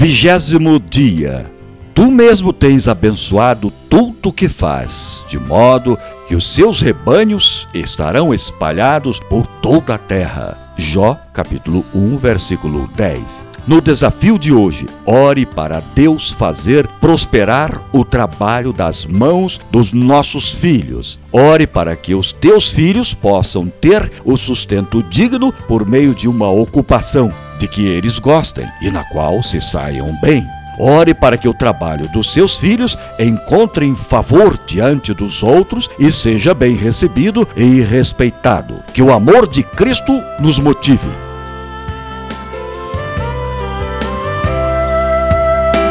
Vigésimo dia. Tu mesmo tens abençoado tudo o que faz, de modo que os seus rebanhos estarão espalhados por toda a terra. Jó, capítulo 1, versículo 10. No desafio de hoje, ore para Deus fazer prosperar o trabalho das mãos dos nossos filhos. Ore para que os teus filhos possam ter o sustento digno por meio de uma ocupação de que eles gostem e na qual se saiam bem. Ore para que o trabalho dos seus filhos encontre favor diante dos outros e seja bem recebido e respeitado. Que o amor de Cristo nos motive